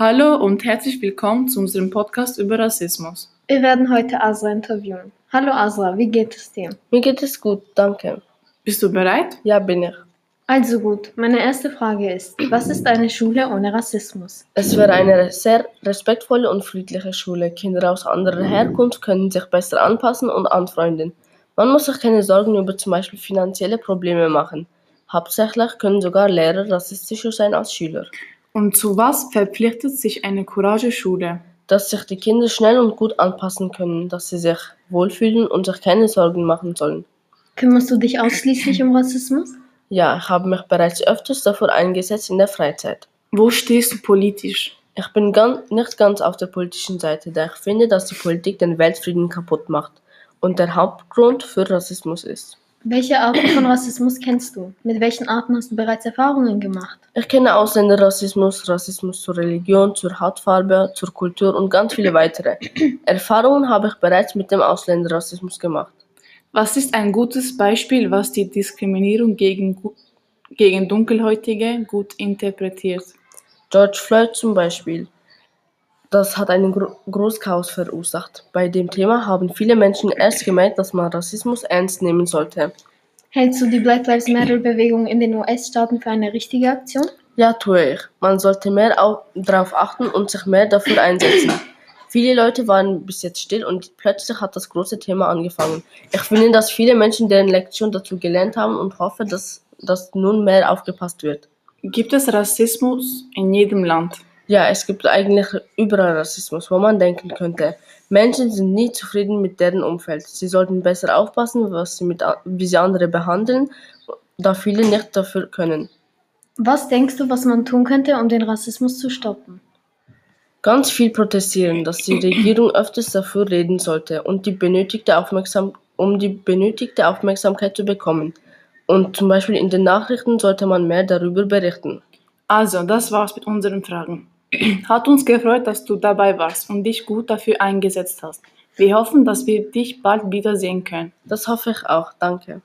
Hallo und herzlich willkommen zu unserem Podcast über Rassismus. Wir werden heute Asra interviewen. Hallo Asra, wie geht es dir? Mir geht es gut, danke. Bist du bereit? Ja, bin ich. Also gut, meine erste Frage ist, was ist eine Schule ohne Rassismus? Es wäre eine sehr respektvolle und friedliche Schule. Kinder aus anderer Herkunft können sich besser anpassen und anfreunden. Man muss sich keine Sorgen über zum Beispiel finanzielle Probleme machen. Hauptsächlich können sogar Lehrer rassistischer sein als Schüler. Und zu was verpflichtet sich eine Courage-Schule? Dass sich die Kinder schnell und gut anpassen können, dass sie sich wohlfühlen und sich keine Sorgen machen sollen. Kümmerst du dich ausschließlich um Rassismus? Ja, ich habe mich bereits öfters dafür eingesetzt in der Freizeit. Wo stehst du politisch? Ich bin ganz, nicht ganz auf der politischen Seite, da ich finde, dass die Politik den Weltfrieden kaputt macht und der Hauptgrund für Rassismus ist. Welche Arten von Rassismus kennst du? Mit welchen Arten hast du bereits Erfahrungen gemacht? Ich kenne Ausländerrassismus, Rassismus zur Religion, zur Hautfarbe, zur Kultur und ganz viele weitere. Erfahrungen habe ich bereits mit dem Ausländerrassismus gemacht. Was ist ein gutes Beispiel, was die Diskriminierung gegen, gegen Dunkelhäutige gut interpretiert? George Floyd zum Beispiel. Das hat einen Gro Großchaos verursacht. Bei dem Thema haben viele Menschen erst gemerkt, dass man Rassismus ernst nehmen sollte. Hältst du die Black Lives Matter Bewegung in den US-Staaten für eine richtige Aktion? Ja, tue ich. Man sollte mehr au- darauf achten und sich mehr dafür einsetzen. Viele Leute waren bis jetzt still und plötzlich hat das große Thema angefangen. Ich finde, dass viele Menschen deren Lektion dazu gelernt haben und hoffe, dass, dass nun mehr aufgepasst wird. Gibt es Rassismus in jedem Land? Ja, es gibt eigentlich überall Rassismus, wo man denken könnte. Menschen sind nie zufrieden mit deren Umfeld. Sie sollten besser aufpassen, was sie mit, wie sie andere behandeln, da viele nicht dafür können. Was denkst du, was man tun könnte, um den Rassismus zu stoppen? Ganz viel protestieren, dass die Regierung öfters dafür reden sollte und die benötigte Aufmerksam um die benötigte Aufmerksamkeit zu bekommen. Und zum Beispiel in den Nachrichten sollte man mehr darüber berichten. Also, das war's mit unseren Fragen. Hat uns gefreut, dass du dabei warst und dich gut dafür eingesetzt hast. Wir hoffen, dass wir dich bald wiedersehen können. Das hoffe ich auch. Danke.